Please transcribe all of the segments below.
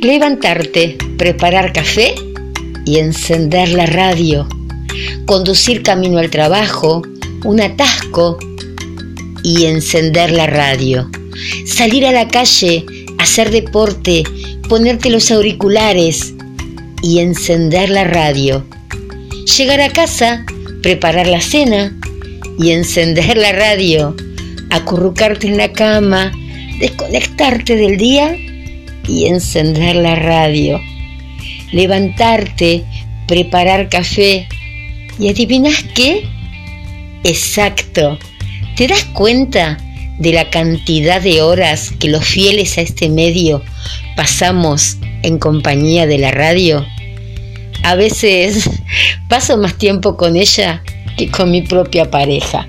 Levantarte, preparar café y encender la radio. Conducir camino al trabajo, un atasco y encender la radio. Salir a la calle, hacer deporte, ponerte los auriculares y encender la radio. Llegar a casa, preparar la cena y encender la radio. Acurrucarte en la cama, desconectarte del día y encender la radio. Levantarte, preparar café. ¿Y adivinas qué? Exacto. ¿Te das cuenta de la cantidad de horas que los fieles a este medio pasamos en compañía de la radio? A veces paso más tiempo con ella que con mi propia pareja.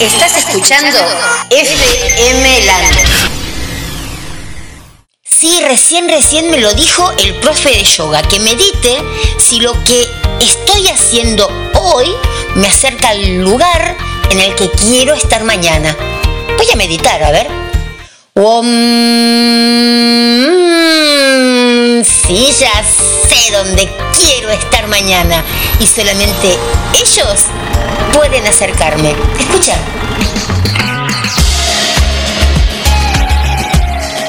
Estás escuchando FM Land. Sí, recién, recién me lo dijo el profe de yoga, que medite si lo que estoy haciendo hoy me acerca al lugar en el que quiero estar mañana. Voy a meditar, a ver. Sí, ya sé dónde quiero estar mañana. Y solamente ellos pueden acercarme. Escucha.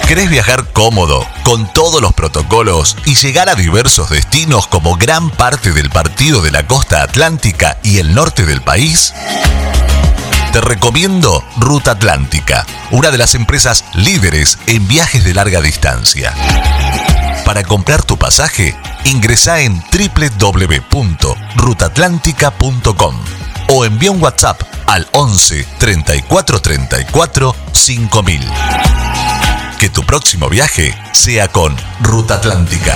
¿Querés viajar cómodo, con todos los protocolos y llegar a diversos destinos como gran parte del partido de la costa atlántica y el norte del país? Te recomiendo Ruta Atlántica, una de las empresas líderes en viajes de larga distancia. Para comprar tu pasaje, ingresa en www.rutatlántica.com o envía un WhatsApp al 11 34 34 5000. Que tu próximo viaje sea con Ruta Atlántica.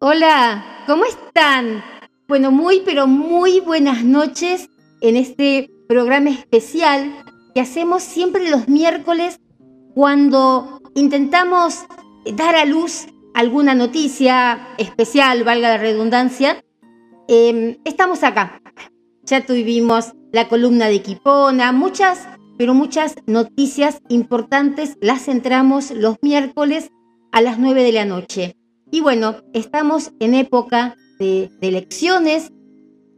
Hola, ¿cómo están? Bueno, muy, pero muy buenas noches en este programa especial que hacemos siempre los miércoles cuando intentamos dar a luz alguna noticia especial, valga la redundancia. Em, estamos acá. Ya tuvimos la columna de Kipona, muchas, pero muchas noticias importantes las centramos los miércoles a las 9 de la noche. Y bueno, estamos en época de, de elecciones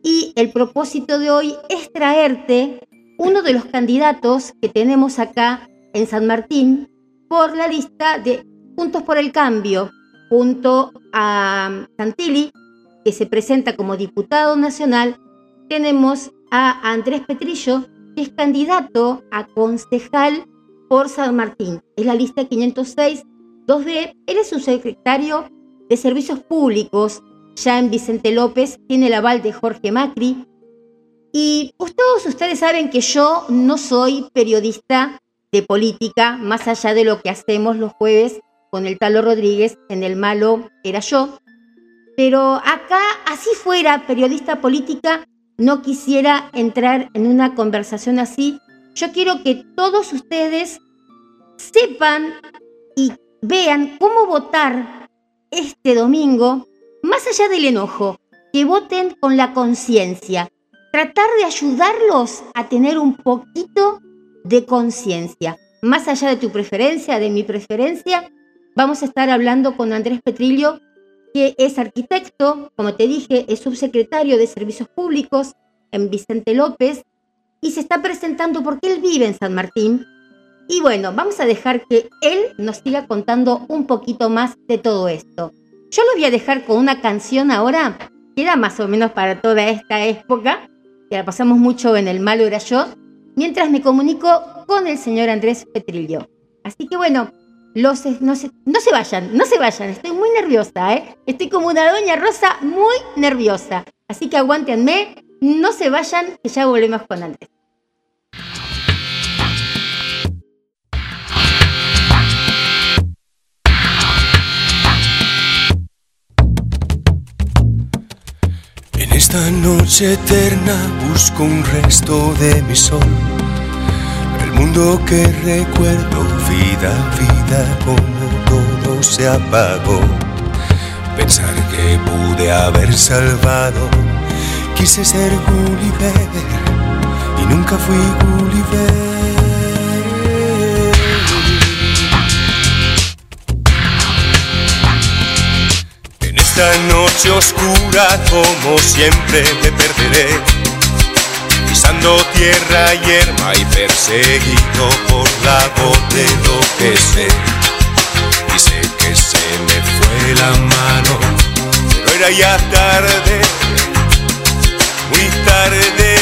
y el propósito de hoy es traerte uno de los candidatos que tenemos acá en San Martín por la lista de Juntos por el Cambio, junto a Santilli, que se presenta como diputado nacional, tenemos a Andrés Petrillo, que es candidato a concejal por San Martín. Es la lista 506 2B. Él es un secretario de Servicios Públicos, ya en Vicente López, tiene el aval de Jorge Macri. Y todos ustedes saben que yo no soy periodista de política, más allá de lo que hacemos los jueves con el Talo Rodríguez, en el malo era yo. Pero acá, así fuera periodista política, no quisiera entrar en una conversación así. Yo quiero que todos ustedes sepan y vean cómo votar este domingo, más allá del enojo, que voten con la conciencia. Tratar de ayudarlos a tener un poquito de conciencia. Más allá de tu preferencia, de mi preferencia, vamos a estar hablando con Andrés Petrillo, que es arquitecto, como te dije, es subsecretario de Servicios Públicos en Vicente López y se está presentando porque él vive en San Martín. Y bueno, vamos a dejar que él nos siga contando un poquito más de todo esto. Yo lo voy a dejar con una canción ahora, que era más o menos para toda esta época, que la pasamos mucho en El Malo Era Yo, mientras me comunico con el señor Andrés Petrillo. Así que bueno, los, no, se, no se vayan, no se vayan, estoy muy nerviosa, ¿eh? Estoy como una doña Rosa muy nerviosa. Así que aguántenme, no se vayan, que ya volvemos con Andrés. En esta noche eterna busco un resto de mi sol. Mundo que recuerdo, vida, vida, como todo se apagó. Pensar que pude haber salvado, quise ser Gulliver y nunca fui Gulliver. En esta noche oscura, como siempre, me perderé. Pisando tierra yerma y perseguido por la voz de lo que sé. Y sé que se me fue la mano, pero era ya tarde, muy tarde.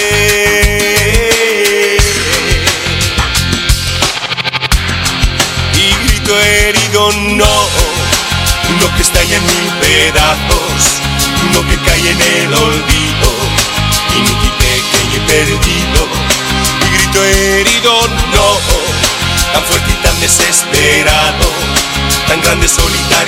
Y grito herido, no, uno que estalla en mil pedazos, uno que cae en el olvido, inútil, pequeño y perdido. Y grito herido, no, tan fuerte y tan desesperado, tan grande, solitario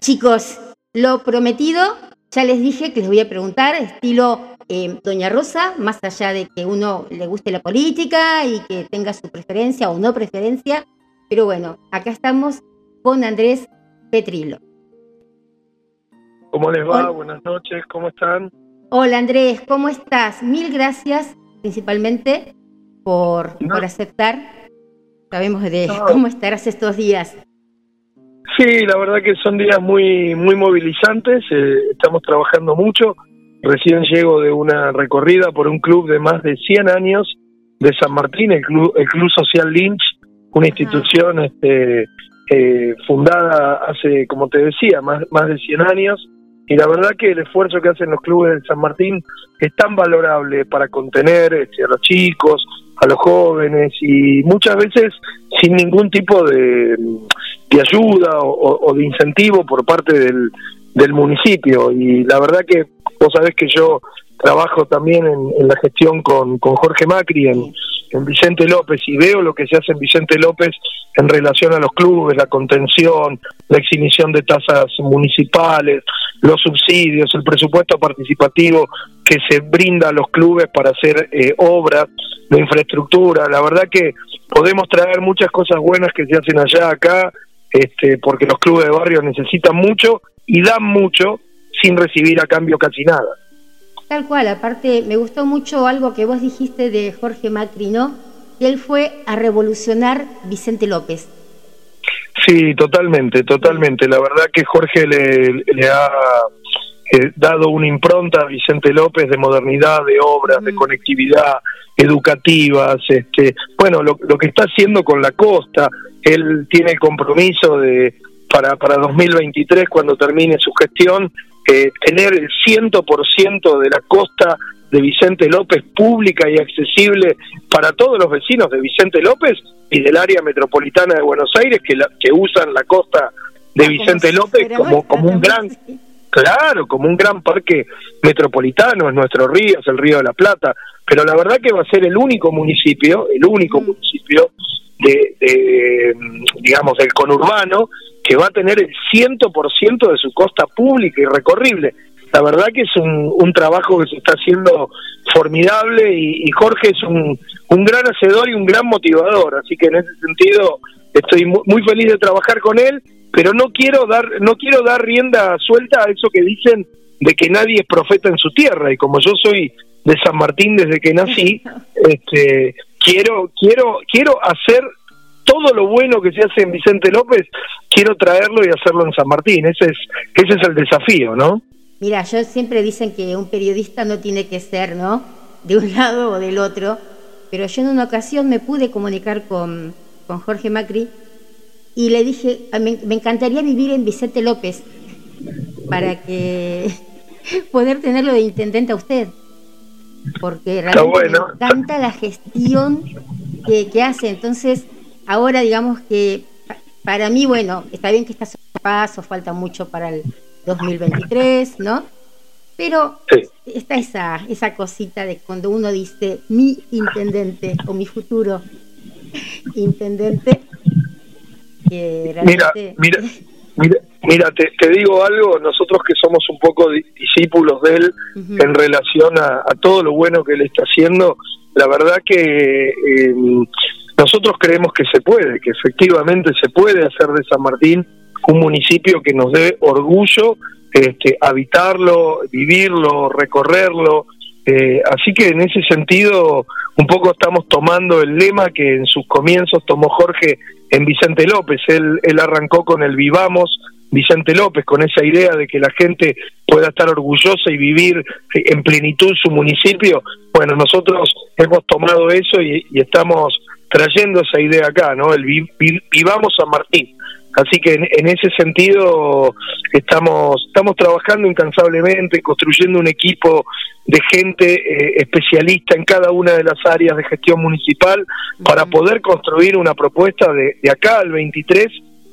chicos, lo prometido, ya les dije que les voy a preguntar, estilo eh, Doña Rosa, más allá de que uno le guste la política y que tenga su preferencia o no preferencia, pero bueno, acá estamos con Andrés Petrilo. ¿Cómo les va? Hola. Buenas noches, ¿cómo están? Hola Andrés, ¿cómo estás? Mil gracias principalmente por, No. por aceptar. Sabemos de No. cómo estarás estos días. Sí, la verdad que son días muy muy movilizantes, eh, estamos trabajando mucho. Recién llego de una recorrida por un club de más de 100 años de San Martín, el Club, el club Social Lynch, una institución este, eh, fundada hace, como te decía, más, más de 100 años. Y la verdad que el esfuerzo que hacen los clubes de San Martín es tan valorable para contener este, a los chicos, a los jóvenes y muchas veces sin ningún tipo de, ayuda o, o- o de incentivo por parte del, del municipio. Y la verdad que vos sabés que yo trabajo también en, en la gestión con, con Jorge Macri en, en Vicente López y veo lo que se hace en Vicente López en relación a los clubes, la contención, la exhibición de tasas municipales, los subsidios, el presupuesto participativo que se brinda a los clubes para hacer eh, obras de infraestructura. La verdad que podemos traer muchas cosas buenas que se hacen allá acá, este, porque los clubes de barrio necesitan mucho y dan mucho sin recibir a cambio casi nada. Tal cual, aparte me gustó mucho algo que vos dijiste de Jorge Macri, ¿no? Que él fue a revolucionar Vicente López. Sí, totalmente, totalmente. La verdad que Jorge le, le ha eh, dado una impronta a Vicente López de modernidad, de obras, de conectividad, educativas, este, bueno, lo, lo que está haciendo con la costa, él tiene el compromiso de para para 2023 cuando termine su gestión eh, tener el 100% de la costa de Vicente López pública y accesible para todos los vecinos de Vicente López y del área metropolitana de Buenos Aires que, la- que usan la costa de Vicente Como si López como, como un gran. Claro, como un gran parque metropolitano, es nuestro río, es el río de la Plata, pero la verdad que va a ser el único municipio, el único Mm. municipio de, de, digamos, del conurbano que va a tener el 100% de su costa pública y recorrible. La verdad que es un, un trabajo que se está haciendo formidable y, y Jorge es un, un gran hacedor y un gran motivador, así que en ese sentido estoy mu- muy feliz de trabajar con él pero no quiero dar no quiero dar rienda suelta a eso que dicen de que nadie es profeta en su tierra y como yo soy de San Martín desde que nací este quiero, quiero, quiero hacer todo lo bueno que se hace en Vicente López, quiero traerlo y hacerlo en San Martín. Ese es, ese es el desafío, ¿no? Mira, yo siempre dicen que un periodista no tiene que ser, ¿no? De un lado o del otro, pero yo en una ocasión me pude comunicar con, con Jorge Macri y le dije, me, me encantaría vivir en Vicente López para que poder tenerlo de intendente a usted porque realmente me encanta la gestión que, que, hace. Entonces, ahora digamos que para mí, bueno, está bien que está a paso, falta mucho para el 2023, ¿no? Pero está esa, esa cosita de cuando uno dice mi intendente o mi futuro intendente, que realmente... Mira, mira. Mira, te, digo algo, nosotros que somos un poco discípulos de él en relación a, todo lo bueno que él está haciendo, la verdad que eh, nosotros creemos que se puede, que efectivamente se puede hacer de San Martín un municipio que nos dé orgullo este, habitarlo, vivirlo, recorrerlo. Eh, así que en ese sentido, un poco estamos tomando el lema que en sus comienzos tomó Jorge en Vicente López. Él, él arrancó con el Vivamos Vicente López, con esa idea de que la gente pueda estar orgullosa y vivir en plenitud su municipio. Bueno, nosotros hemos tomado eso y, estamos trayendo esa idea acá, ¿no? El Vivamos San Martín. Así que en, ese sentido estamos estamos trabajando incansablemente, construyendo un equipo de gente eh, especialista en cada una de las áreas de gestión municipal para poder construir una propuesta de, de acá al 23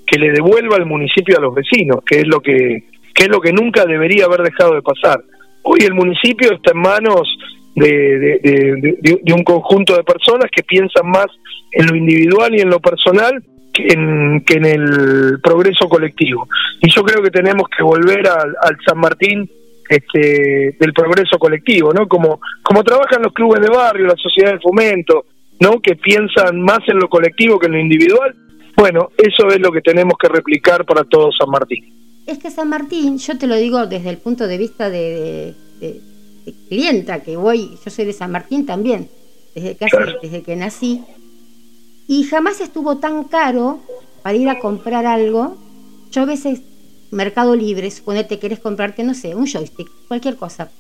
que le devuelva al municipio a los vecinos, que es lo que, que es lo que nunca debería haber dejado de pasar. Hoy el municipio está en manos de, de, un conjunto de personas que piensan más en lo individual y en lo personal que en, que en el progreso colectivo. Y yo creo que tenemos que volver al, al San Martín este, del progreso colectivo, ¿no? Como, como trabajan los clubes de barrio, la sociedad de fomento, ¿no? Que piensan más en lo colectivo que en lo individual bueno, eso es lo que tenemos que replicar para todo San Martín. Es que San Martín, yo te lo digo desde el punto de vista de, clienta que voy, yo soy de San Martín también, desde casi desde que nací, y jamás estuvo tan caro para ir a comprar algo. Yo a veces, Mercado Libre, suponete querés comprarte, no sé, un joystick, cualquier cosa,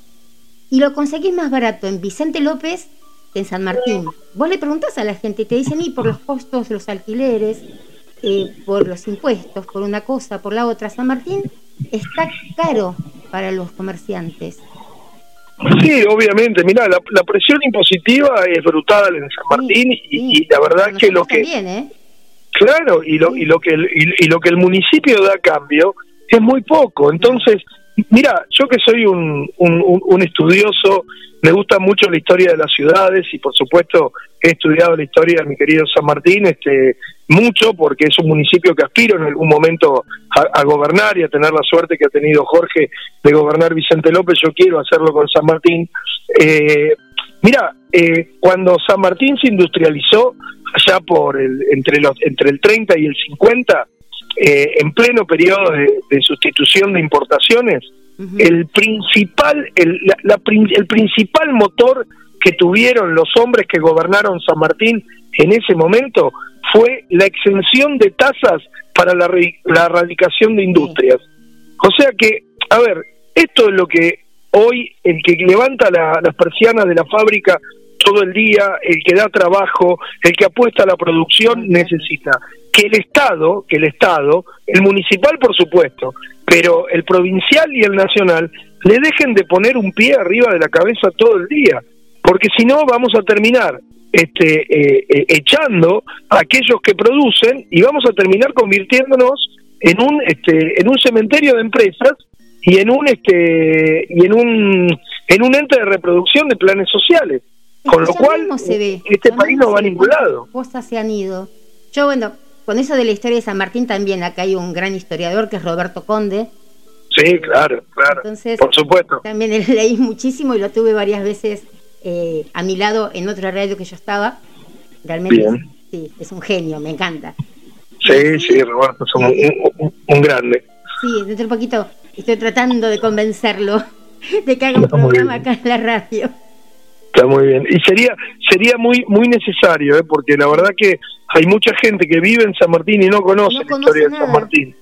y lo conseguís más barato en Vicente López que en San Martín. Vos le preguntas a la gente y te dicen, y por los costos, los alquileres, eh, por los impuestos, por una cosa, por la otra. San Martín está caro para los comerciantes. Sí, obviamente. Mira, la, presión impositiva es brutal en San Martín y, la verdad que lo que ¿eh? claro y lo y lo que el, y, lo que el municipio da a cambio es muy poco. Entonces, mira, yo que soy un, un estudioso me gusta mucho la historia de las ciudades y por supuesto he estudiado la historia de mi querido San Martín este mucho porque es un municipio que aspiro en algún momento a, gobernar y a tener la suerte que ha tenido Jorge de gobernar Vicente López, yo quiero hacerlo con San Martín. Eh, mira, eh, cuando San Martín se industrializó allá por el, entre los entre el 30 y el 50, eh, en pleno periodo de sustitución de importaciones, el principal, el, el principal motor que tuvieron los hombres que gobernaron San Martín en ese momento fue la exención de tasas para la, la erradicación de industrias. O sea que, a ver, esto es lo que hoy el que levanta las persianas de la fábrica todo el día, el que da trabajo, el que apuesta a la producción necesita que el Estado, que el Estado, el municipal por supuesto, pero el provincial y el nacional le dejen de poner un pie arriba de la cabeza todo el día, porque si no vamos a terminar este, eh, eh, echando a aquellos que producen y vamos a terminar convirtiéndonos en un este, en un cementerio de empresas y en un este y en un en un ente de reproducción de planes sociales con lo cual este país no va a ningún lado. cosas se han ido. Yo bueno con eso de la historia de San Martín también, acá hay un gran historiador que es Roberto Conde. Sí, claro, claro. Entonces, por supuesto. También leí muchísimo y lo tuve varias veces eh, a mi lado en otra radio que yo estaba. Realmente sí, es un genio, me encanta. Sí, sí, Roberto, es un, grande. Sí, dentro de un poquito estoy tratando de convencerlo de que haga un programa acá en la radio. Está muy bien. Y sería sería muy muy necesario, ¿eh? porque la verdad que hay mucha gente que vive en San Martín y no conoce la historia de San Martín.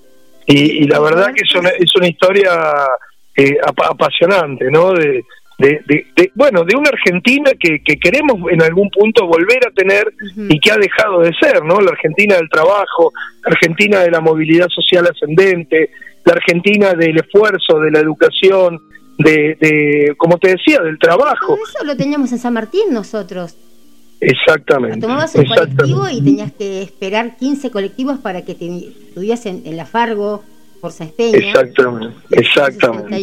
Y, la verdad que es una, es una historia eh, apasionante, ¿no? De, de, bueno, de una Argentina que, que, queremos en algún punto volver a tener y que ha dejado de ser, ¿no? La Argentina del trabajo, la Argentina de la movilidad social ascendente, la Argentina del esfuerzo, de la educación, de, de como te decía, del trabajo. eso lo teníamos en San Martín nosotros. Exactamente. tomabas un colectivo y tenías que esperar 15 colectivos para que te estuvieras en, La Fargo, por San Exactamente, exactamente.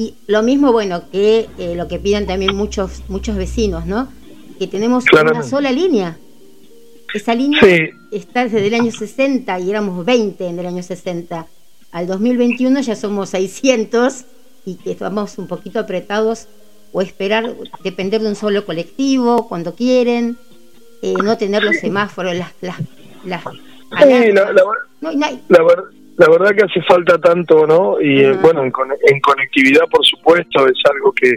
Y lo mismo, bueno, que eh, lo que piden también muchos muchos vecinos, ¿no? Que tenemos una sola línea. Esa línea está desde el año 60 y éramos 20 en el año 60. Al 2021 ya somos 600 y que estamos un poquito apretados o esperar depender de un solo colectivo cuando quieren, eh, no tener los semáforos, las... las, las sí, la, la, la verdad que hace falta tanto, ¿no? Y eh, bueno, en, conectividad, por supuesto, es algo que,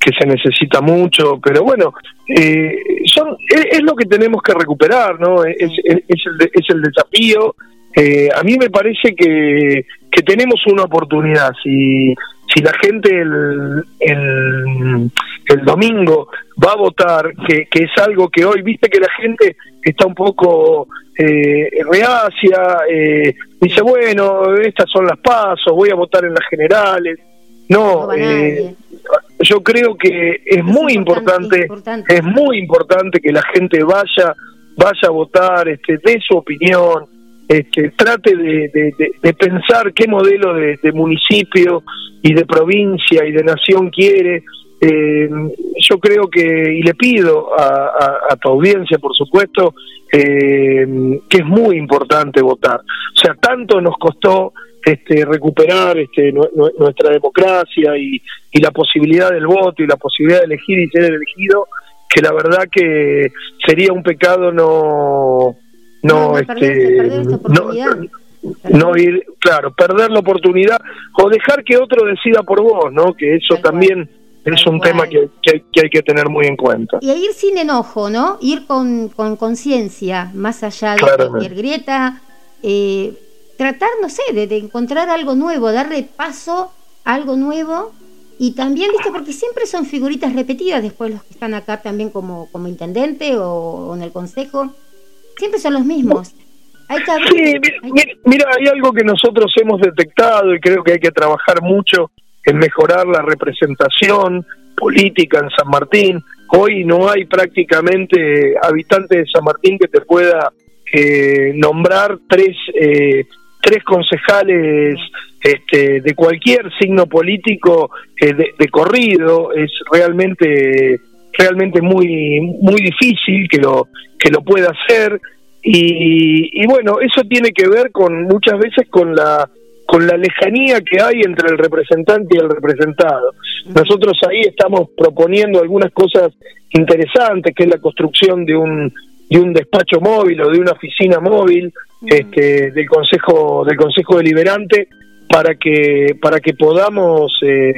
que se necesita mucho, pero bueno, eh, son es, lo que tenemos que recuperar, ¿no? Es, es, el, es el desafío. Eh, a mí me parece que, que tenemos una oportunidad. Si, si la gente el, el, el domingo va a votar, que, que es algo que hoy, viste que la gente está un poco eh, reacia, eh, dice, bueno, estas son las pasos, voy a votar en las generales. No, eh, yo creo que es, muy importante, es, muy importante que la gente vaya, vaya a votar, este, dé su opinión, este, trate de, de, pensar qué modelo de, municipio y de provincia y de nación quiere. Eh, yo creo que, y le pido a, tu audiencia, por supuesto, eh, que es muy importante votar. O sea, tanto nos costó este, recuperar este, nuestra democracia y, la posibilidad del voto y la posibilidad de elegir y ser elegido, que la verdad que sería un pecado no no, este no, ir claro perder la oportunidad o dejar que otro decida por vos no que eso también es un tema que, que, hay que tener muy en cuenta. Y ir sin enojo, ¿no? Ir con conciencia, más allá de cualquier grieta, eh, tratar, no sé, de, encontrar algo nuevo, darle paso a algo nuevo. Y también, viste, porque siempre son figuritas repetidas después los que están acá también como, como intendente o, en el consejo, siempre son los mismos. Hay sí, mira, hay algo que nosotros hemos detectado y creo que hay que trabajar mucho en mejorar la representación política en San Martín. Hoy no hay prácticamente habitante de San Martín que te pueda eh, nombrar tres, eh, tres concejales este, de cualquier signo político eh, de, corrido. Es realmente realmente muy muy difícil que lo que lo pueda hacer. Y, y bueno eso tiene que ver con muchas veces con la con la lejanía que hay entre el representante y el representado. Nosotros ahí estamos proponiendo algunas cosas interesantes, que es la construcción de un de un despacho móvil o de una oficina móvil este, del consejo del consejo deliberante para que para que podamos eh,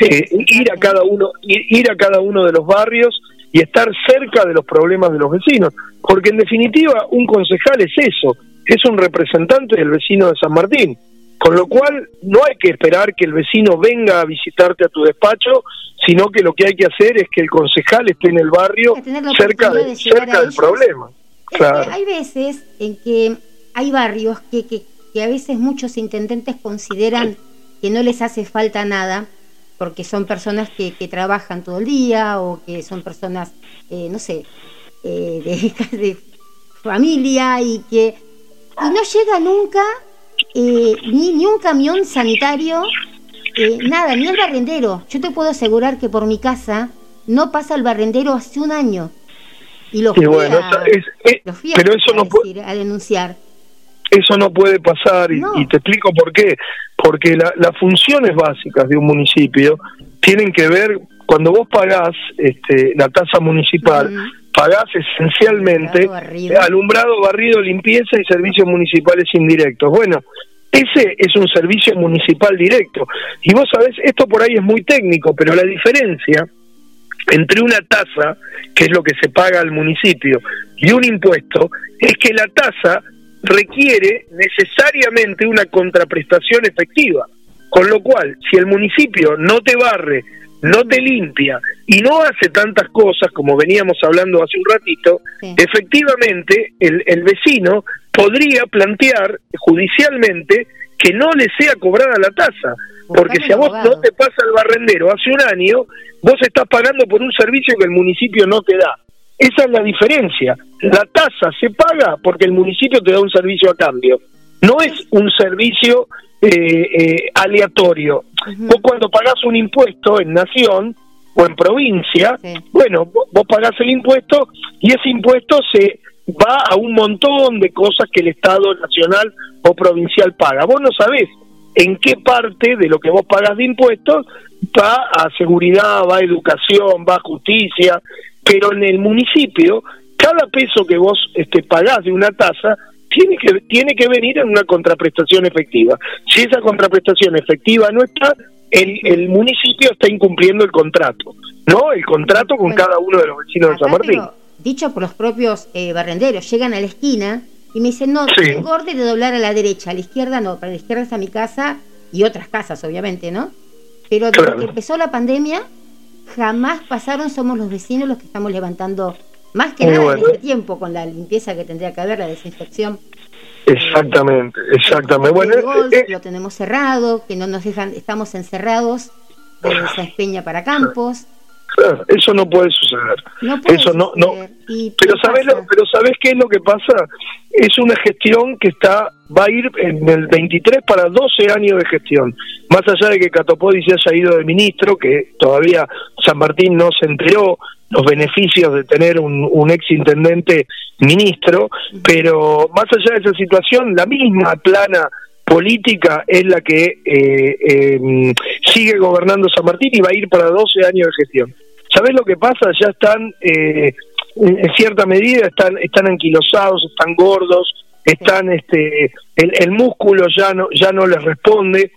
eh, ir a cada uno ir a cada uno de los barrios y estar cerca de los problemas de los vecinos porque en definitiva un concejal es eso es un representante del vecino de San Martín. Con lo cual no hay que esperar que el vecino venga a visitarte a tu despacho, sino que lo que hay que hacer es que el concejal esté en el barrio cerca, cerca del problema. hay veces en que hay barrios que, que, a veces muchos intendentes consideran que no les hace falta nada, porque son personas que, que trabajan todo el día o que son personas, eh, no sé, eh, de, de familia y que y no llega nunca eh, ni, ni un camión sanitario, eh, nada, ni el barrendero. Yo te puedo asegurar que por mi casa no pasa el barrendero hace un año. Y lo fui, pero eso no puede, a denunciar. Eso no puede pasar y, te explico por qué. Porque las funciones básicas de un municipio tienen que ver, cuando vos pagás este, la tasa municipal, pagás esencialmente alumbrado, barrido, limpieza y servicios municipales indirectos. Bueno, ese es un servicio municipal directo. Y vos sabés, esto por ahí es muy técnico, pero la diferencia entre una tasa, que es lo que se paga al municipio, y un impuesto, es que la tasa requiere necesariamente una contraprestación efectiva. Con lo cual, si el municipio no te barre, no te limpia y no hace tantas cosas como veníamos hablando hace un ratito, efectivamente el, el vecino podría plantear judicialmente que no le sea cobrada la tasa. Porque si a vos no te pasa el barrendero hace un año, vos estás pagando por un servicio que el municipio no te da. Esa es la diferencia. La tasa se paga porque el municipio te da un servicio a cambio. No es un servicio eh, eh, aleatorio. Vos cuando pagás un impuesto en nación o en provincia, bueno, vos pagás el impuesto y ese impuesto se va a un montón de cosas que el Estado nacional o provincial paga. Vos no sabés en qué parte de lo que vos pagas de impuestos va a seguridad, va a educación, va a justicia, pero en el municipio cada peso que vos este, pagás de una tasa tiene que tiene que venir en una contraprestación efectiva. Si esa contraprestación efectiva no está, el, el municipio está incumpliendo el contrato, ¿no? El contrato con cada uno de los vecinos de San Martín. dicho por los propios eh, barrenderos, llegan a la esquina y me dicen, no, sí. orden de doblar a la derecha, a la izquierda no, para la izquierda está mi casa y otras casas, obviamente, ¿no? Pero desde que empezó la pandemia, jamás pasaron, somos los vecinos los que estamos levantando, más que nada en este tiempo, con la limpieza que tendría que haber, la desinfección. Exactamente, exactamente. Bueno, eh, lo tenemos cerrado, que no nos dejan, estamos encerrados de esa Peña para Campos. Eso no puede suceder. No puede eso no, suceder. no. Pero sabes, lo, pero sabes qué es lo que pasa. Es una gestión que está va a ir en el 23 para 12 años de gestión. Más allá de que Catopodi se haya ido de ministro, que todavía San Martín no se enteró los beneficios de tener un, un ex intendente ministro, pero más allá de esa situación, la misma plana política es la que eh, eh, sigue gobernando San Martín y va a ir para 12 años de gestión. ¿Sabés lo que pasa? Ya están, eh, en cierta medida, están, están anquilosados, están gordos, están, este, el, el músculo ya no, ya no les responde.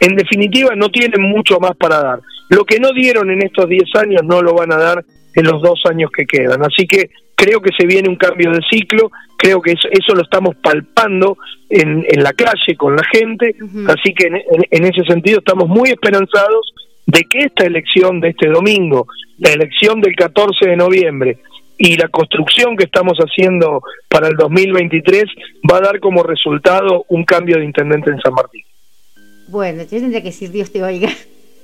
En definitiva, no tienen mucho más para dar. Lo que no dieron en estos 10 años no lo van a dar en los dos años que quedan. Así que creo que se viene un cambio de ciclo, creo que eso, eso lo estamos palpando en, en, la calle con la gente, así que en, en, ese sentido estamos muy esperanzados de que esta elección de este domingo, la elección del 14 de noviembre y la construcción que estamos haciendo para el 2023 va a dar como resultado un cambio de intendente en San Martín. Bueno, yo tendría que decir Dios te oiga,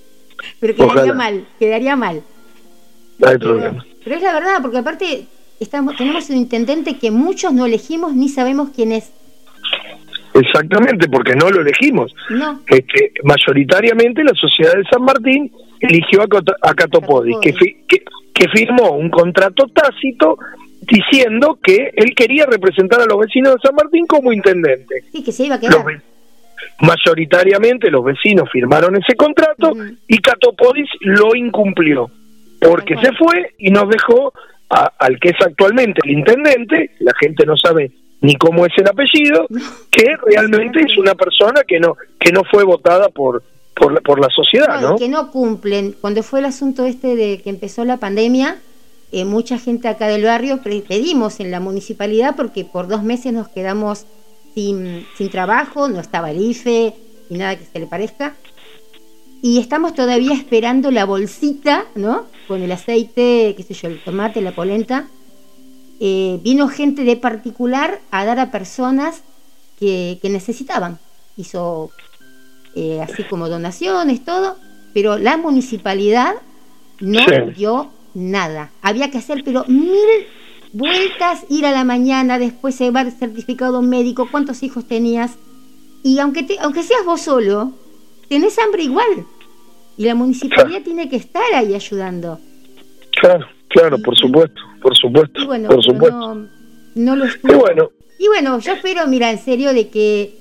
pero quedaría Ojalá. mal, quedaría mal. No hay problema. Pero es la verdad, porque aparte estamos, tenemos un intendente que muchos no elegimos ni sabemos quién es. Exactamente, porque no lo elegimos. No. Este, mayoritariamente la sociedad de San Martín eligió a, Cot a Catopodis, que, fi que, que firmó un contrato tácito diciendo que él quería representar a los vecinos de San Martín como intendente. Sí, que se iba a quedar. Los mayoritariamente los vecinos firmaron ese contrato uh -huh. y Catopodis lo incumplió, porque se fue y nos dejó a, al que es actualmente el intendente, la gente no sabe ni cómo es el apellido, que realmente es una persona que no que no fue votada por por la, por la sociedad, no, ¿no? Que no cumplen. Cuando fue el asunto este de que empezó la pandemia, eh, mucha gente acá del barrio pedimos en la municipalidad porque por dos meses nos quedamos sin, sin trabajo, no estaba el IFE y nada que se le parezca. Y estamos todavía esperando la bolsita, ¿no? Con el aceite, qué sé yo, el tomate, la polenta. Eh, vino gente de particular a dar a personas que, que necesitaban. Hizo eh, así como donaciones, todo, pero la municipalidad no sí. dio nada. Había que hacer, pero mil vueltas, ir a la mañana, después llevar certificado médico, cuántos hijos tenías. Y aunque, te, aunque seas vos solo, tenés hambre igual. Y la municipalidad claro. tiene que estar ahí ayudando. Claro, claro, y, por supuesto, por supuesto. Bueno, por supuesto. No, no lo. Y bueno. Y bueno, yo espero, mira, en serio, de que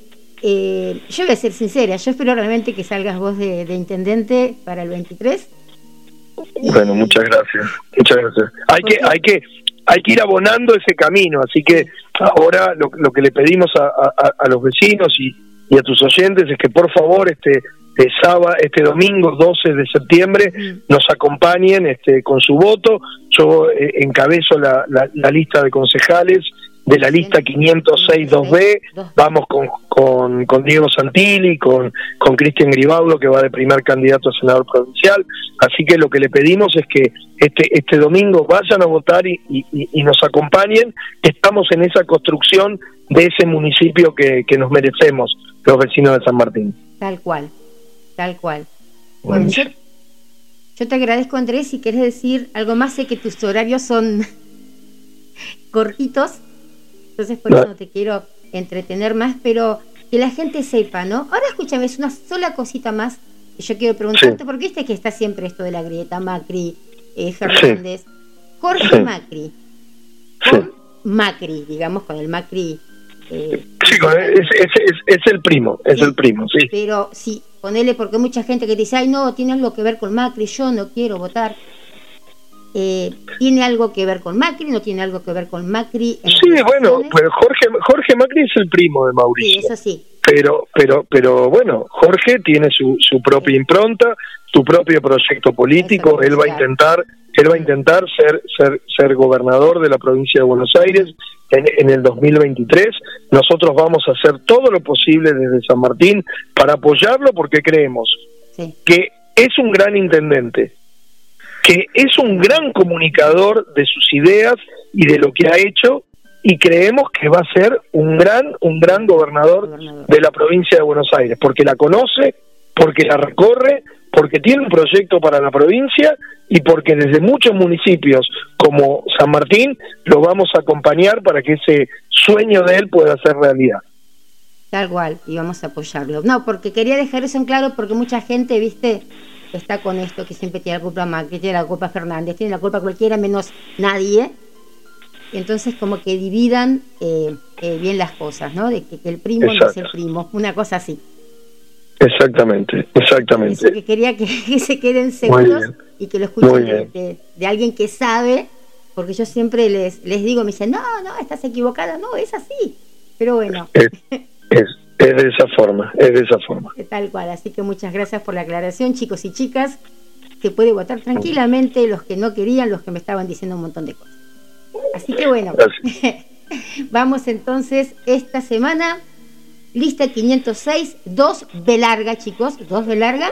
eh, yo voy a ser sincera, yo espero realmente que salgas vos de, de intendente para el 23. Bueno, muchas gracias, muchas gracias. Hay que, hay que, hay que ir abonando ese camino, así que ahora lo, lo que le pedimos a, a, a los vecinos y, y, a tus oyentes es que por favor este eh, sábado, este domingo 12 de septiembre nos acompañen este, con su voto. Yo eh, encabezo la, la, lista de concejales de la lista 506-2B, vamos con, con, con, Diego Santilli, con, con Cristian Gribaudo, que va de primer candidato a senador provincial. Así que lo que le pedimos es que este, este domingo vayan a votar y, y, nos acompañen. Estamos en esa construcción de ese municipio que, que nos merecemos, los vecinos de San Martín. Tal cual. Tal cual. Bueno, yo, te agradezco, Andrés, si quieres decir algo más, sé que tus horarios son cortitos, entonces por eso no te quiero entretener más, pero que la gente sepa, ¿no? Ahora escúchame, es una sola cosita más que yo quiero preguntarte, porque viste que está siempre esto de la grieta Macri, eh, Fernández, Jorge Macri, con Macri, digamos, con el Macri. Eh, sí, es, es, el primo, es el primo, sí. Pero sí, ponele porque mucha gente que dice, ay no, tiene algo que ver con Macri, yo no quiero votar. Eh, ¿Tiene algo que ver con Macri? ¿No tiene algo que ver con Macri? Sí, bueno, pues Jorge, Jorge Macri es el primo de Mauricio. Sí, eso sí. Pero, pero, pero bueno, Jorge tiene su, su propia impronta, su propio proyecto político, él va a intentar él va a intentar ser, ser, ser gobernador de la provincia de Buenos Aires en, en, el 2023. Nosotros vamos a hacer todo lo posible desde San Martín para apoyarlo porque creemos que es un gran intendente, que es un gran comunicador de sus ideas y de lo que ha hecho y creemos que va a ser un gran un gran gobernador. de la provincia de Buenos Aires porque la conoce, porque la recorre porque tiene un proyecto para la provincia y porque desde muchos municipios como San Martín lo vamos a acompañar para que ese sueño de él pueda ser realidad. Tal cual, y vamos a apoyarlo. No, porque quería dejar eso en claro porque mucha gente, viste, está con esto que siempre tiene la culpa Macri, tiene la culpa Fernández, tiene la culpa cualquiera menos nadie. Entonces como que dividan eh, eh, bien las cosas, ¿no? De que, el primo no es el primo, una cosa así. Exactamente, exactamente. que quería que, se queden seguros y que lo escuchen de, alguien que sabe, porque yo siempre les, les digo, me dicen, no, no, estás equivocada, no, es así. Pero bueno. Es, es, de esa forma, es de esa forma. Tal cual, así que muchas gracias por la aclaración, chicos y chicas. Se puede votar tranquilamente los que no querían, los que me estaban diciendo un montón de cosas. Así que bueno, vamos entonces esta semana lista 506, 2 B larga, chicos, 2 B larga.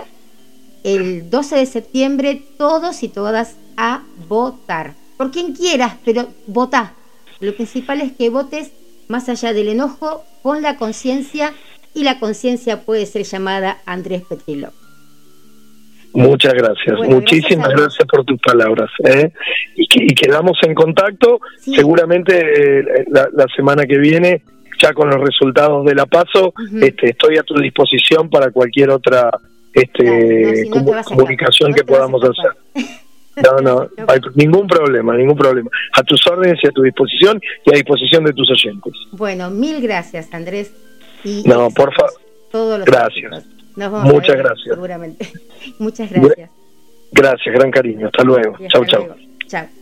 El 12 de septiembre, todos y todas a votar. Por quien quieras, pero vota. Lo principal es que votes más allá del enojo, con la conciencia, y la conciencia puede ser llamada Andrés Petrilo. Muchas gracias, muchísimas gracias, por tus palabras. ¿eh? Y, quedamos en contacto, seguramente eh, la, la semana que viene ya con los resultados de la paso, este, estoy a tu disposición para cualquier otra este, comunicación que podamos hacer. No, no, hay ningún problema, ningún problema. A tus órdenes y a tu disposición y a disposición de tus oyentes. Bueno, mil gracias, Andrés. Y no, por favor. Gracias. Muchas gracias. Seguramente. Muchas gracias. Gracias, gran cariño. Hasta luego. Chau, chau. Chao.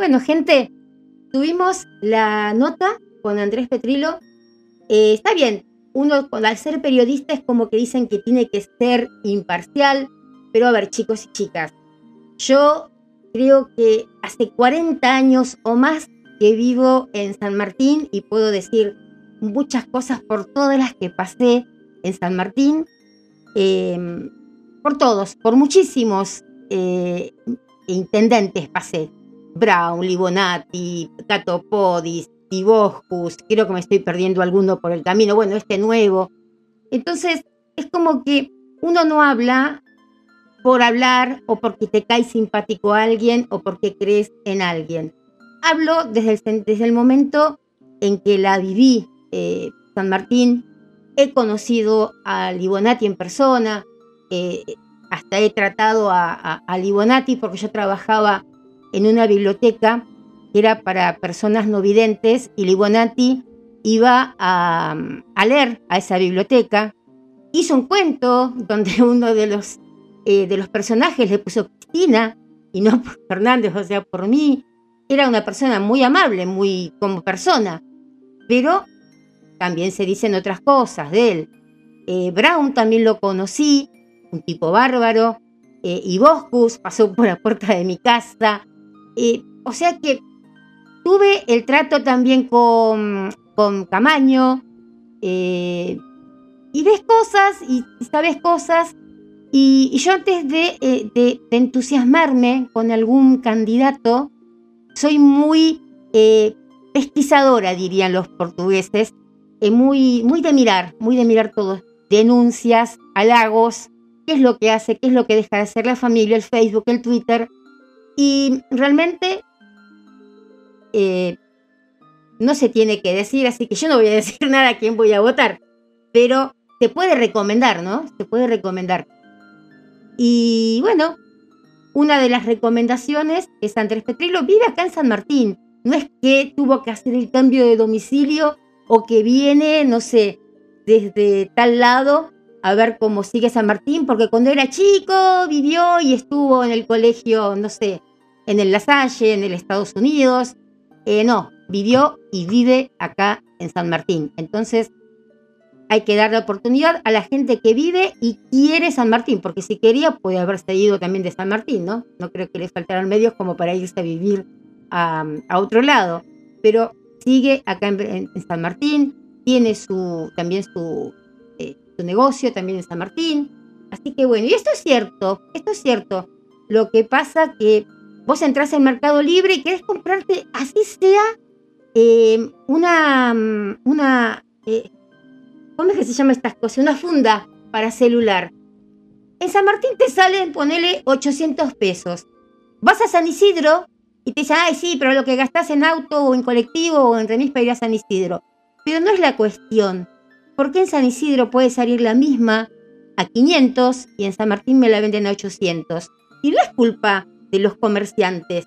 Bueno, gente, tuvimos la nota con Andrés Petrilo. Eh, está bien, uno al ser periodista es como que dicen que tiene que ser imparcial, pero a ver, chicos y chicas, yo creo que hace 40 años o más que vivo en San Martín y puedo decir muchas cosas por todas las que pasé en San Martín, em, por todos, por muchísimos eh, intendentes pasé. Brown, Libonati, Catopodis, Tiboscus, creo que me estoy perdiendo alguno por el camino, bueno, este nuevo. Entonces, es como que uno no habla por hablar o porque te cae simpático a alguien o porque crees en alguien. Hablo desde el, desde el momento en que la viví, eh, San Martín, he conocido a Libonati en persona, eh, hasta he tratado a Libonati porque yo trabajaba en una biblioteca que era para personas no videntes y Libonati iba a, leer a esa biblioteca. Hizo un cuento donde uno de los, eh, de los personajes le puso Cristina y no por Fernández, o sea, por mí. era una persona muy amable, muy como persona, pero también se dicen otras cosas de él. Eh, Brown también lo conocí, un tipo bárbaro, eh, y Boscus pasó por la puerta de mi casa. Eh, o sea que tuve el trato también con, con Camaño, y ves cosas y sabes cosas. Y, yo antes de, de, entusiasmarme con algún candidato, soy muy pesquisadora, dirían los portugueses, muy, muy de mirar, muy de mirar todo. Denuncias, halagos, qué es lo que hace, qué es lo que deja de hacer la familia, el Facebook, el Twitter. Y realmente eh, no se tiene que decir, así que yo no voy a decir nada a quién voy a votar. Pero se puede recomendar, ¿no? Se puede recomendar. Y bueno, una de las recomendaciones es Andrés Petrilo vive acá en San Martín. No es que tuvo que hacer el cambio de domicilio o que viene, no sé, desde tal lado a ver cómo sigue San Martín, porque cuando era chico vivió y estuvo en el colegio, no sé, en el La Salle, en el Estados Unidos. Eh, no, vivió y vive acá en San Martín. Entonces, hay que darle oportunidad a la gente que vive y quiere San Martín, porque si quería puede haberse ido también de San Martín, ¿no? No creo que le faltaran medios como para irse a vivir a, a otro lado. Pero sigue acá en, San Martín, tiene su, también su, negocio también en San Martín. Así que bueno, y esto es cierto, esto es cierto. Lo que pasa que vos entras en Mercado Libre y querés comprarte, así sea, eh, una, una eh, ¿cómo es que se llama estas cosas? Una funda para celular. En San Martín te salen, ponele 800 pesos. Vas a San Isidro y te dicen, ay, sí, pero lo que gastás en auto o en colectivo o en remis para ir a San Isidro. Pero no es la cuestión. ¿Por qué en San Isidro puede salir la misma a 500 y en San Martín me la venden a 800? Y no es culpa de los comerciantes.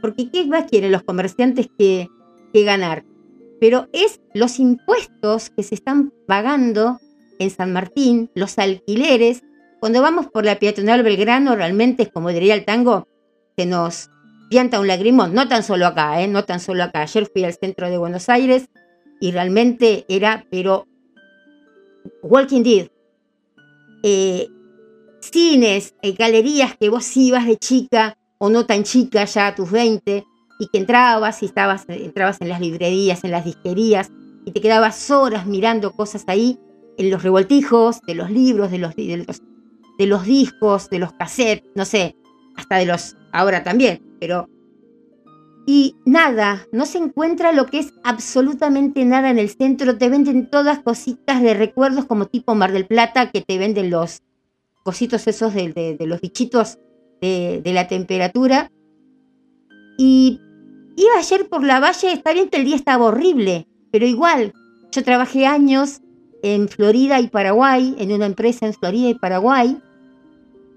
Porque ¿qué más quieren los comerciantes que, ganar? Pero es los impuestos que se están pagando en San Martín, los alquileres. Cuando vamos por la peatonal Belgrano, realmente, como diría el tango, se nos pianta un lagrimón, no tan solo acá, ¿eh? no tan solo acá. Ayer fui al centro de Buenos Aires y realmente era, pero Walking Dead. Eh, cines, eh, galerías que vos ibas de chica o no tan chica ya a tus 20 y que entrabas y estabas, entrabas en las librerías, en las disquerías y te quedabas horas mirando cosas ahí en los revoltijos de los libros, de los, de los, de los discos, de los cassettes, no sé, hasta de los ahora también, pero... Y nada, no se encuentra lo que es absolutamente nada en el centro. Te venden todas cositas de recuerdos como tipo Mar del Plata, que te venden los cositos esos de, los bichitos de, la temperatura. Y iba ayer por la valle, está bien que el día estaba horrible, pero igual, yo trabajé años en Florida y Paraguay, en una empresa en Florida y Paraguay,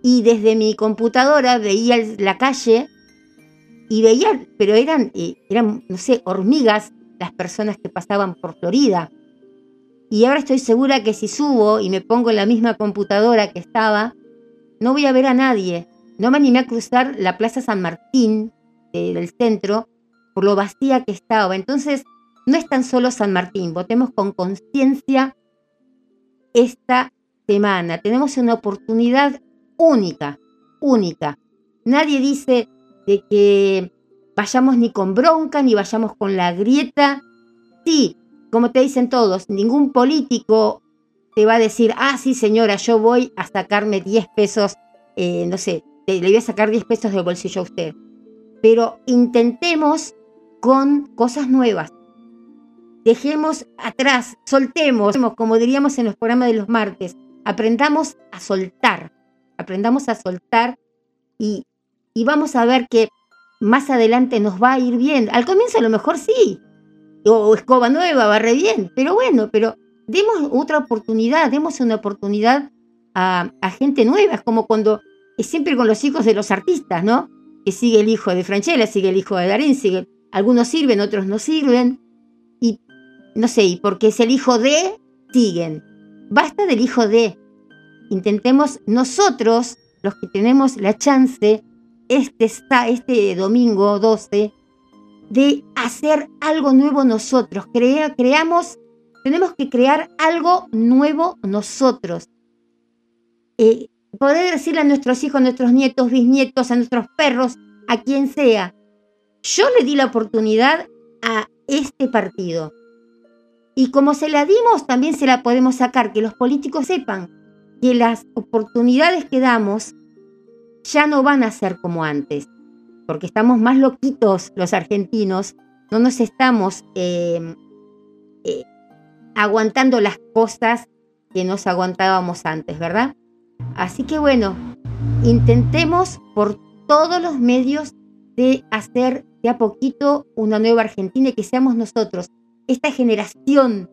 y desde mi computadora veía la calle y veía, pero eran, eh, eran, no sé, hormigas las personas que pasaban por Florida. Y ahora estoy segura que si subo y me pongo en la misma computadora que estaba, no voy a ver a nadie. No me animé a cruzar la Plaza San Martín del centro por lo vacía que estaba. Entonces, no es tan solo San Martín, votemos con conciencia esta semana. Tenemos una oportunidad única, única. Nadie dice de que vayamos ni con bronca, ni vayamos con la grieta. Sí, como te dicen todos, ningún político te va a decir, ah, sí señora, yo voy a sacarme 10 pesos, eh, no sé, le voy a sacar 10 pesos del bolsillo a usted. Pero intentemos con cosas nuevas. Dejemos atrás, soltemos, como diríamos en los programas de los martes, aprendamos a soltar aprendamos a soltar y, vamos a ver que más adelante nos va a ir bien. Al comienzo a lo mejor sí, o, escoba nueva, va re bien, pero bueno, pero demos otra oportunidad, demos una oportunidad a, gente nueva, es como cuando, es siempre con los hijos de los artistas, ¿no? Que sigue el hijo de Franchella, sigue el hijo de Darín, sigue, algunos sirven, otros no sirven, y no sé, y porque es el hijo de, siguen. Basta del hijo de, intentemos nosotros, los que tenemos la chance, este, este domingo 12, de hacer algo nuevo nosotros. creamos, tenemos que crear algo nuevo nosotros. Eh, poder decirle a nuestros hijos, a nuestros nietos, bisnietos, a nuestros perros, a quien sea, yo le di la oportunidad a este partido. Y como se la dimos, también se la podemos sacar, que los políticos sepan que las oportunidades que damos ya no van a ser como antes, porque estamos más loquitos los argentinos, no nos estamos em, eh, aguantando las cosas que nos aguantábamos antes, ¿verdad? Así que bueno, intentemos por todos los medios de hacer de a poquito una nueva Argentina y que seamos nosotros, esta generación,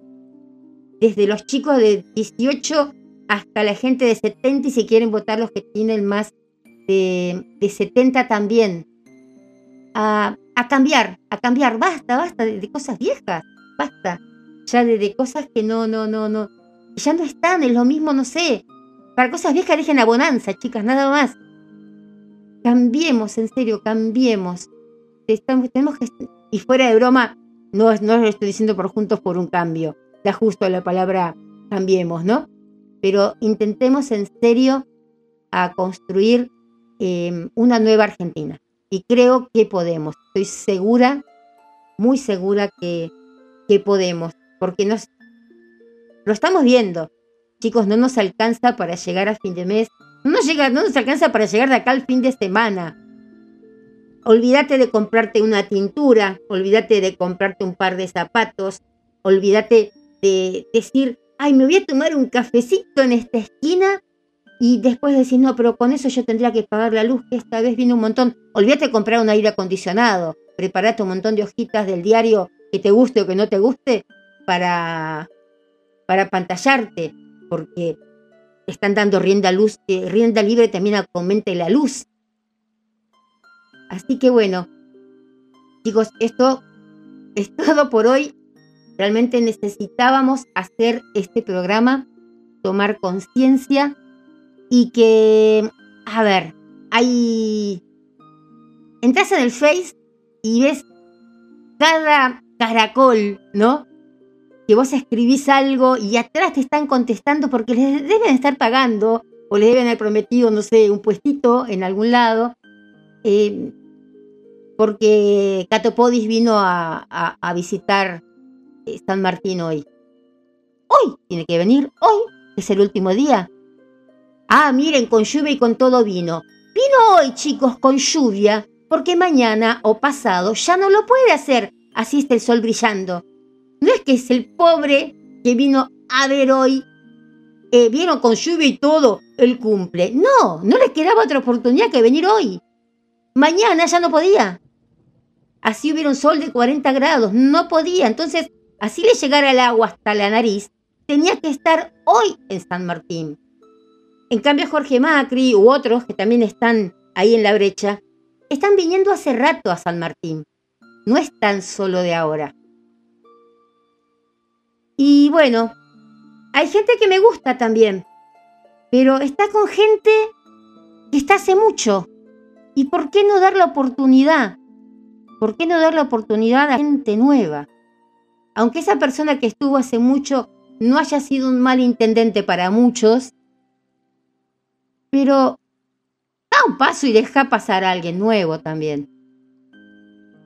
desde los chicos de 18 hasta la gente de 70 y si quieren votar los que tienen más de, 70 también, a, cambiar, a cambiar, basta, basta de, cosas viejas, basta, ya de, cosas que no, no, no, no, ya no están, es lo mismo, no sé, para cosas viejas dejen la bonanza, chicas, nada más. Cambiemos, en serio, cambiemos. Estamos, tenemos que, y fuera de broma, no, no lo estoy diciendo por juntos por un cambio, da justo la palabra cambiemos, ¿no? Pero intentemos en serio a construir em, una nueva Argentina. Y creo que podemos. Estoy segura, muy segura que, que podemos, porque nos, lo estamos viendo. Chicos, no nos alcanza para llegar a fin de mes. No nos, llega, no nos alcanza para llegar de acá al fin de semana. Olvídate de comprarte una tintura, olvídate de comprarte un par de zapatos, olvídate de decir, ay, me voy a tomar un cafecito en esta esquina y después decir, no, pero con eso yo tendría que pagar la luz, que esta vez viene un montón. Olvídate de comprar un aire acondicionado, preparate un montón de hojitas del diario que te guste o que no te guste para, para pantallarte, porque están dando rienda, luz, eh, rienda libre también a comente la luz. Así que bueno, chicos, esto es todo por hoy. Realmente necesitábamos hacer este programa, tomar conciencia y que, a ver, hay... Entras en el Face y ves cada caracol, ¿no? Que vos escribís algo y atrás te están contestando porque les deben estar pagando o les deben haber prometido, no sé, un puestito en algún lado. Eh, porque Catopodis vino a, visitar eh, San Martín hoy. Hoy tiene que venir, hoy es el último día. Ah, miren, con lluvia y con todo vino. Vino hoy, chicos, con lluvia, porque mañana o pasado ya no lo puede hacer. Así está el sol brillando. No es que es el pobre que vino a ver hoy, eh, vieron con lluvia y todo, el cumple. No, no le quedaba otra oportunidad que venir hoy. Mañana ya no podía. Así hubiera un sol de 40 grados, no podía. Entonces, así le llegara el agua hasta la nariz, tenía que estar hoy en San Martín. En cambio, Jorge Macri u otros que también están ahí en la brecha, están viniendo hace rato a San Martín. No es tan solo de ahora. Y bueno, hay gente que me gusta también, pero está con gente que está hace mucho. ¿Y por qué no dar la oportunidad? ¿Por qué no dar la oportunidad a gente nueva? Aunque esa persona que estuvo hace mucho no haya sido un mal intendente para muchos, pero da un paso y deja pasar a alguien nuevo también.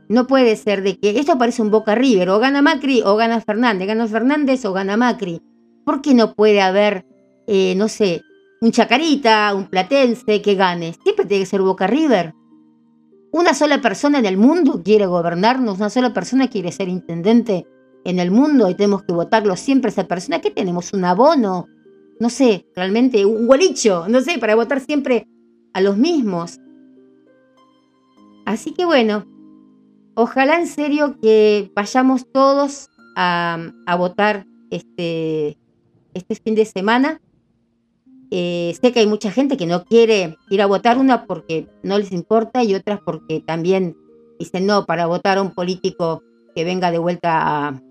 No puede ser de que esto parece un Boca River, o gana Macri o gana Fernández, gana Fernández o gana Macri. ¿Por qué no puede haber, eh, no sé, un Chacarita, un Platense que gane. Siempre tiene que ser Boca River. Una sola persona en el mundo quiere gobernarnos, una sola persona quiere ser intendente en el mundo y tenemos que votarlo siempre a esa persona. ¿Qué tenemos? ¿Un abono? No sé, realmente un gualicho, no sé, para votar siempre a los mismos. Así que bueno, ojalá en serio que vayamos todos a, a votar este, este fin de semana eh, sé que hay mucha gente que no quiere ir a votar, una porque no les importa y otras porque también dicen no, para votar a un político que venga de vuelta a,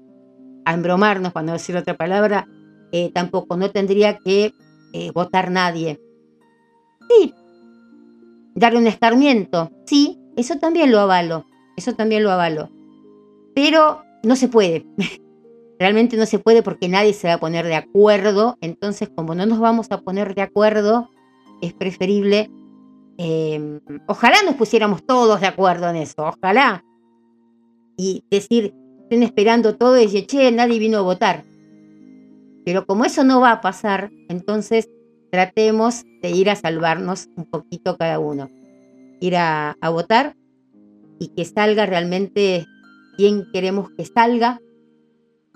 embromarnos, no decir otra palabra, eh, tampoco, no tendría que eh, votar nadie. Sí, darle un escarmiento, sí, eso también lo avalo, eso también lo avalo. pero no se puede. Realmente no se puede porque nadie se va a poner de acuerdo. Entonces, como no nos vamos a poner de acuerdo, es preferible. Em, ojalá nos pusiéramos todos de acuerdo en eso. Ojalá. Y decir, estén esperando todo y decir, che, nadie vino a votar. Pero como eso no va a pasar, entonces tratemos de ir a salvarnos un poquito cada uno. Ir a, votar y que salga realmente quien queremos que salga,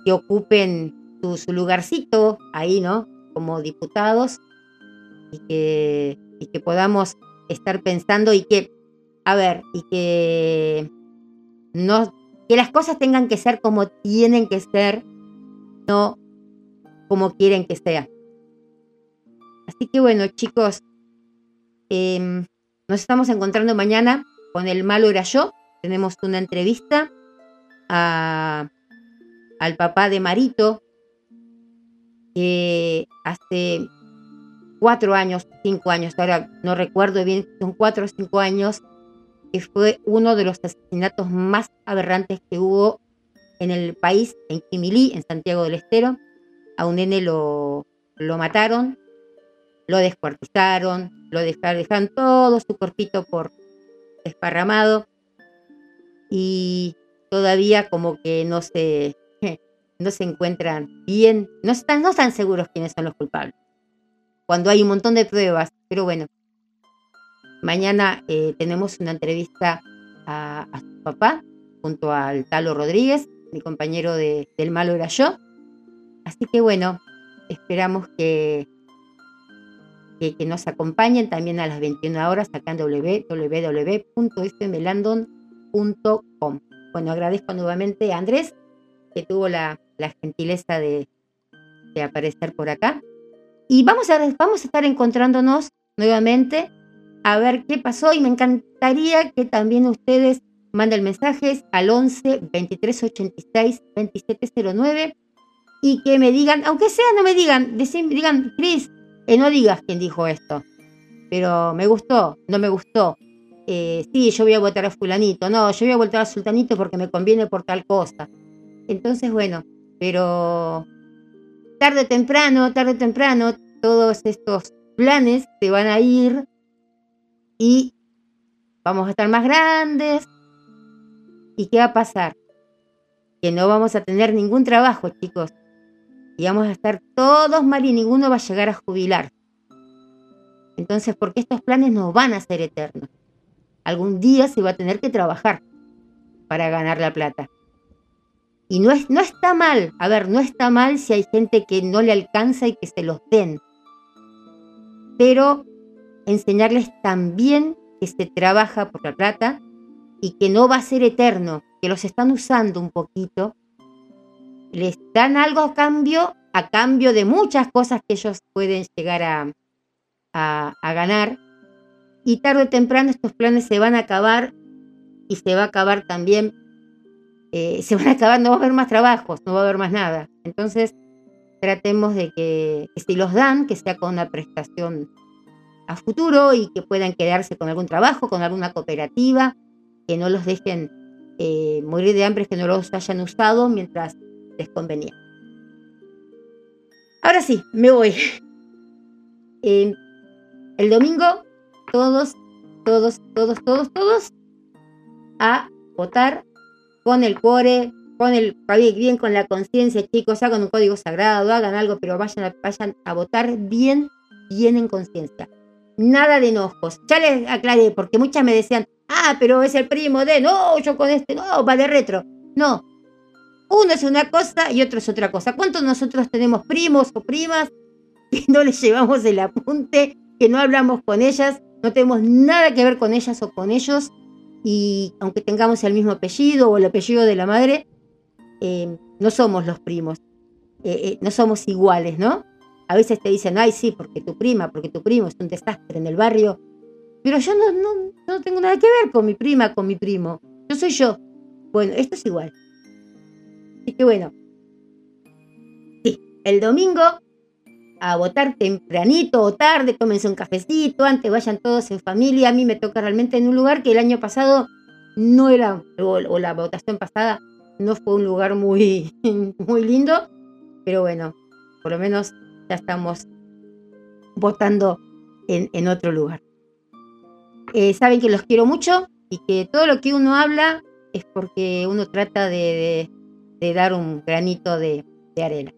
que ocupen su, lugarcito ahí, ¿no? Como diputados y que, y que podamos estar pensando y que, a ver, y que no, que las cosas tengan que ser como tienen que ser, no como quieren que sea. Así que bueno, chicos, em, nos estamos encontrando mañana con El Malo Era Yo. Tenemos una entrevista a, al papá de Marito, que hace cuatro años, cinco años, ahora no recuerdo bien, son cuatro o cinco años, que fue uno de los asesinatos más aberrantes que hubo en el país, en Quimilí, en Santiago del Estero. A un nene lo, lo mataron, lo descuartizaron, lo dejaron, todo su corpito por desparramado y todavía como que no se, no se encuentran bien, no están, no están seguros quiénes son los culpables. Cuando hay un montón de pruebas, pero bueno, mañana eh, tenemos una entrevista a, su papá junto al Talo Rodríguez, mi compañero de, del malo era yo. Así que bueno, esperamos que, que, nos acompañen también a las 21 horas acá en www.fmlandon.com. Bueno, agradezco nuevamente a Andrés que tuvo la, gentileza de, aparecer por acá. Y vamos a, vamos a estar encontrándonos nuevamente a ver qué pasó y me encantaría que también ustedes manden mensajes al 11 23 86 2709 y que me digan, aunque sea no me digan, digan, Cris, eh, no digas quién dijo esto, pero me gustó, no me gustó. Eh, sí, yo voy a votar a fulanito, no, yo voy a votar a sultanito porque me conviene por tal cosa. Entonces, bueno, pero tarde o temprano, tarde o temprano, todos estos planes se van a ir y vamos a estar más grandes. ¿Y qué va a pasar? Que no vamos a tener ningún trabajo, chicos y vamos a estar todos mal y ninguno va a llegar a jubilar. Entonces, porque estos planes no van a ser eternos. Algún día se va a tener que trabajar para ganar la plata. Y no, es, no está mal, a ver, no está mal si hay gente que no le alcanza y que se los den. Pero enseñarles también que se trabaja por la plata y que no va a ser eterno, que los están usando un poquito les dan algo a cambio, a cambio de muchas cosas que ellos pueden llegar a, a, ganar. Y tarde o temprano estos planes se van a acabar y se va a acabar también, eh, se van a acabar, no va a haber más trabajos, no va a haber más nada. Entonces, tratemos de que, si los dan, que sea con una prestación a futuro y que puedan quedarse con algún trabajo, con alguna cooperativa, que no los dejen eh, morir de hambre, que no los hayan usado mientras les convenía. Ahora sí, me voy. Eh, el domingo, todos, todos, todos, todos, todos a votar con el cuore, con el bien, con la conciencia, chicos, hagan un código sagrado, hagan algo, pero vayan a, vayan a votar bien, bien en conciencia. Nada de enojos. Ya les aclaré, porque muchas me decían, ah, pero es el primo de, no, yo con este, no, va de retro. No, uno es una cosa y otro es otra cosa. ¿Cuántos nosotros tenemos primos o primas que no les llevamos el apunte, que no hablamos con ellas, no tenemos nada que ver con ellas o con ellos? Y aunque tengamos el mismo apellido o el apellido de la madre, eh, no somos los primos. Eh, eh, no somos iguales, ¿no? A veces te dicen, ay, sí, porque tu prima, porque tu primo es un desastre en el barrio. Pero yo no, no, no tengo nada que ver con mi prima, con mi primo. Yo soy yo. Bueno, esto es igual. Así que bueno, sí, el domingo a votar tempranito o tarde, tómense un cafecito, antes vayan todos en familia. A mí me toca realmente en un lugar que el año pasado no era, o, la votación pasada no fue un lugar muy, muy lindo, pero bueno, por lo menos ya estamos votando en, otro lugar. Eh, saben que los quiero mucho y que todo lo que uno habla es porque uno trata de, dar un granito de, arena.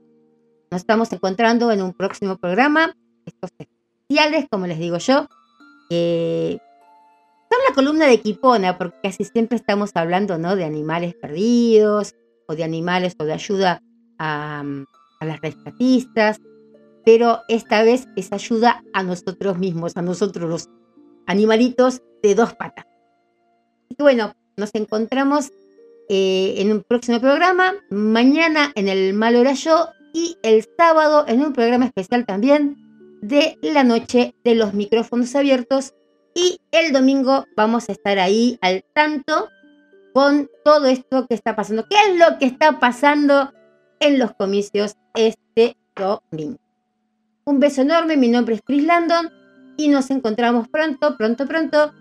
Nos estamos encontrando en un próximo programa, estos especiales, como les digo yo, que son la columna de Kipona, porque casi siempre estamos hablando ¿no? de animales perdidos, o de animales o de ayuda a, a las rescatistas, pero esta vez es ayuda a nosotros mismos, a nosotros los animalitos de dos patas. Bueno, nos encontramos eh, en un próximo programa, mañana en el Mal Horayo y el sábado en un programa especial también de la noche de los micrófonos abiertos y el domingo vamos a estar ahí al tanto con todo esto que está pasando. ¿Qué es lo que está pasando en los comicios este domingo? Un beso enorme, mi nombre es Chris Landon y nos encontramos pronto, pronto, pronto.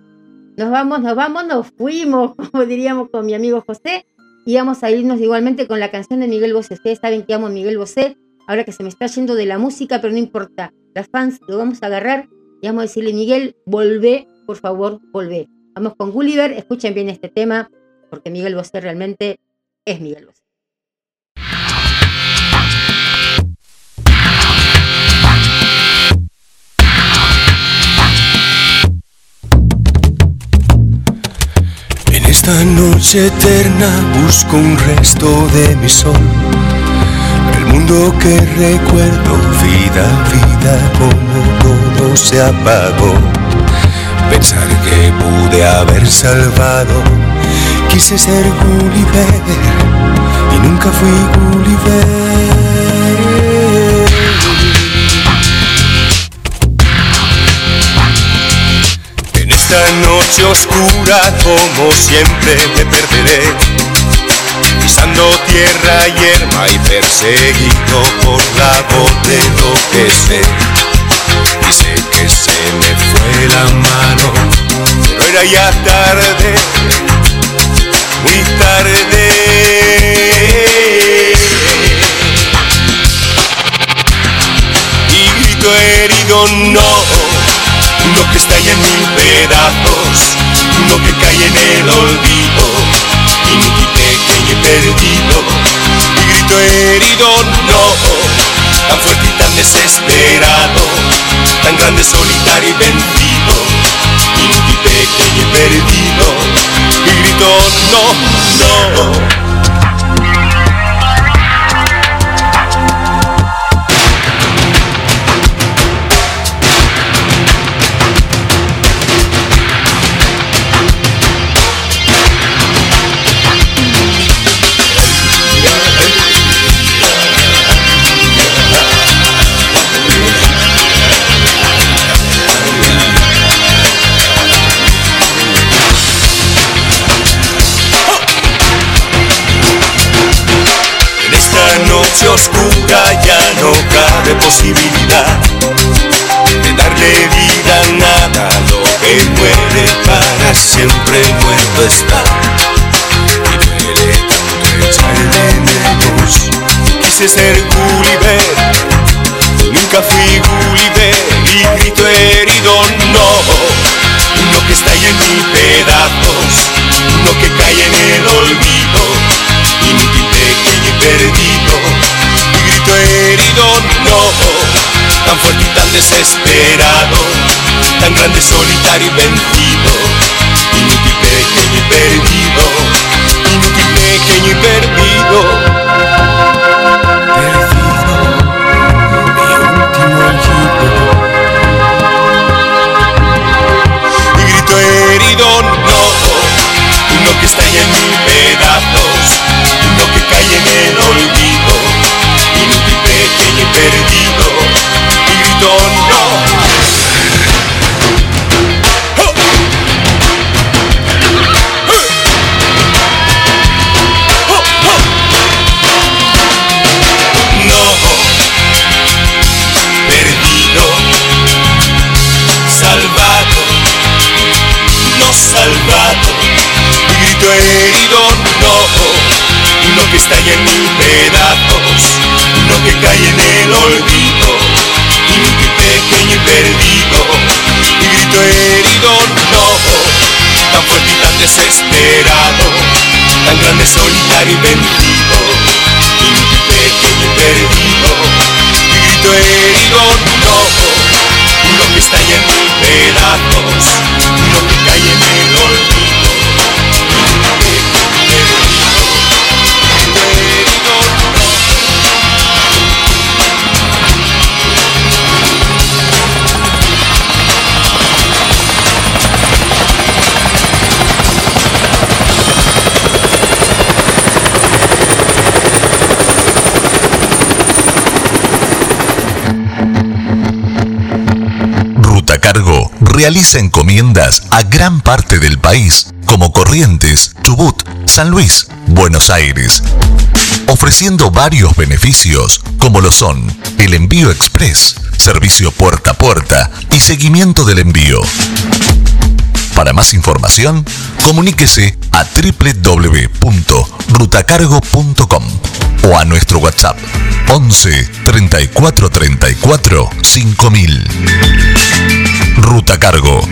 Nos vamos, nos vamos, nos fuimos, como diríamos con mi amigo José. Y vamos a irnos igualmente con la canción de Miguel Bosé. Ustedes saben que amo a Miguel Bosé, ahora que se me está yendo de la música, pero no importa. Las fans lo vamos a agarrar y vamos a decirle, Miguel, volvé, por favor, volvé. Vamos con Gulliver, escuchen bien este tema, porque Miguel Bosé realmente es Miguel Bosé. Esta noche eterna busco un resto de mi sol. El mundo que recuerdo, vida, vida, como todo se apagó. Pensar que pude haber salvado, quise ser Gulliver y nunca fui Gulliver. Esta noche oscura como siempre me perderé. Pisando tierra yerma y perseguido por la voz de lo que sé. Y sé que se me fue la mano Pero era ya tarde, muy tarde. Y grito herido no está en mil pedazos, uno que cae en el olvido, inútil, pequeño y perdido, y grito herido, no, tan fuerte y tan desesperado, tan grande, solitario y vencido, inútil, pequeño y perdido, y grito no, no. Oscura ya no cabe posibilidad de darle vida a nada, lo que muere para siempre muerto está. Y duele tanto echarle menos, quise ser Gulliver, nunca fui Gulliver y grito herido no, uno que está ahí en mil pedazos, uno que desesperado, tan grande, solitario y vencido, inútil, pequeño y perdido, inútil, pequeño y perdido. Mi grito herido, no, uno que está en mil pedazos, uno que cae en el olvido pequeño y perdido no. Perdido, salvado, no salvado, grito herido, no. Que estalla en mil pedazos, uno que cae en el olvido, pequeño y perdido, y grito herido, no, tan fuerte y tan desesperado, tan grande, solitario y vencido, inútil, pequeño y perdido, y grito herido, no, uno que estalla en mil pedazos, uno que Cargo realiza encomiendas a gran parte del país, como Corrientes, Chubut, San Luis, Buenos Aires, ofreciendo varios beneficios como lo son el envío express, servicio puerta a puerta y seguimiento del envío. Para más información, comuníquese a www.rutacargo.com o a nuestro WhatsApp 11 34 34 5000. Ruta Cargo.